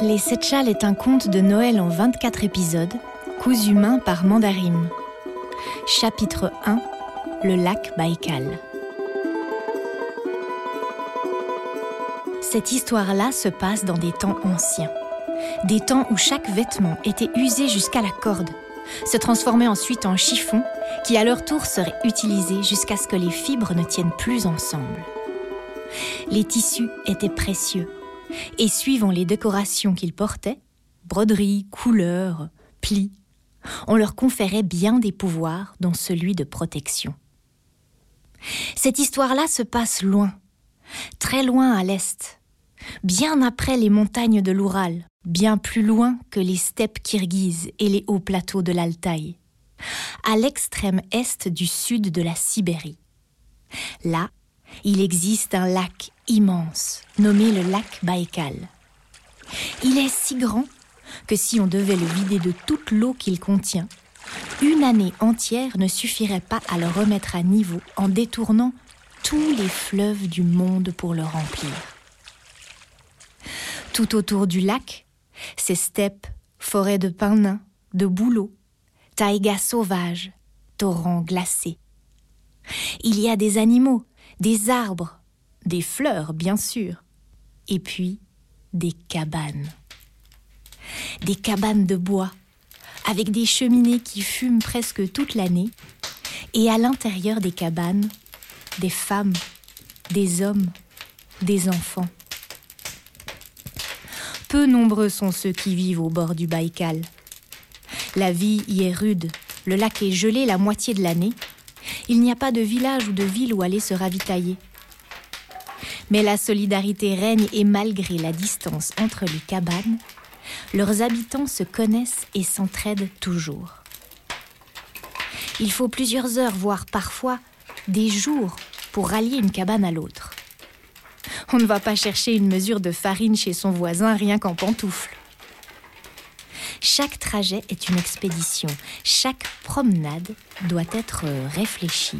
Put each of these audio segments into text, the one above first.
Les Sept Châles est un conte de Noël en 24 épisodes, cousu main par Mandarim. Chapitre 1 Le lac Baïkal. Cette histoire-là se passe dans des temps anciens. Des temps où chaque vêtement était usé jusqu'à la corde, se transformait ensuite en chiffon qui à leur tour serait utilisé jusqu'à ce que les fibres ne tiennent plus ensemble. Les tissus étaient précieux et suivant les décorations qu'ils portaient, broderies, couleurs, plis, on leur conférait bien des pouvoirs, dont celui de protection. Cette histoire-là se passe loin, très loin à l'est, bien après les montagnes de l'Oural, bien plus loin que les steppes kirghizes et les hauts plateaux de l'Altaï, à l'extrême est du sud de la Sibérie. Là, il existe un lac immense, nommé le lac Baïkal. Il est si grand que si on devait le vider de toute l'eau qu'il contient, une année entière ne suffirait pas à le remettre à niveau en détournant tous les fleuves du monde pour le remplir. Tout autour du lac, ces steppes, forêts de pins nains, de bouleaux, taïgas sauvages, torrents glacés. Il y a des animaux, des arbres, des fleurs bien sûr, et puis des cabanes. Des cabanes de bois, avec des cheminées qui fument presque toute l'année, et à l'intérieur des cabanes, des femmes, des hommes, des enfants. Peu nombreux sont ceux qui vivent au bord du Baïkal. La vie y est rude, le lac est gelé la moitié de l'année, il n'y a pas de village ou de ville où aller se ravitailler. Mais la solidarité règne et malgré la distance entre les cabanes, leurs habitants se connaissent et s'entraident toujours. Il faut plusieurs heures, voire parfois des jours, pour rallier une cabane à l'autre. On ne va pas chercher une mesure de farine chez son voisin rien qu'en pantoufles. Chaque trajet est une expédition, chaque promenade doit être réfléchie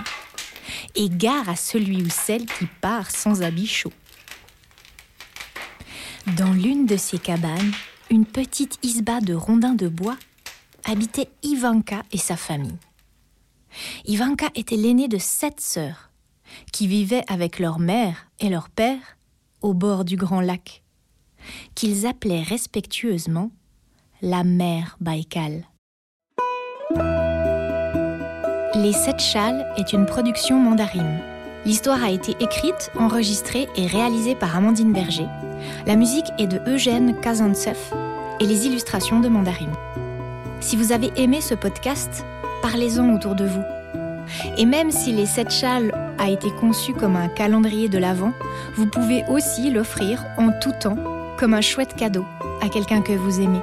et gare à celui ou celle qui part sans habit chaud. Dans l'une de ces cabanes, une petite isba de rondins de bois habitait Ivanka et sa famille. Ivanka était l'aînée de sept sœurs qui vivaient avec leur mère et leur père au bord du grand lac, qu'ils appelaient respectueusement la mer Baïkal. Les Sept Châles est une production mandarine. L'histoire a été écrite, enregistrée et réalisée par Amandine Berger. La musique est de Eugène Kazantsev et les illustrations de Mandarine. Si vous avez aimé ce podcast, parlez-en autour de vous. Et même si les Sept Châles a été conçu comme un calendrier de l'Avent, vous pouvez aussi l'offrir en tout temps comme un chouette cadeau à quelqu'un que vous aimez.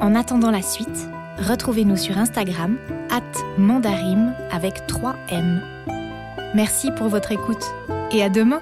En attendant la suite, retrouvez-nous sur Instagram, at mandarim avec 3 M. Merci pour votre écoute et à demain!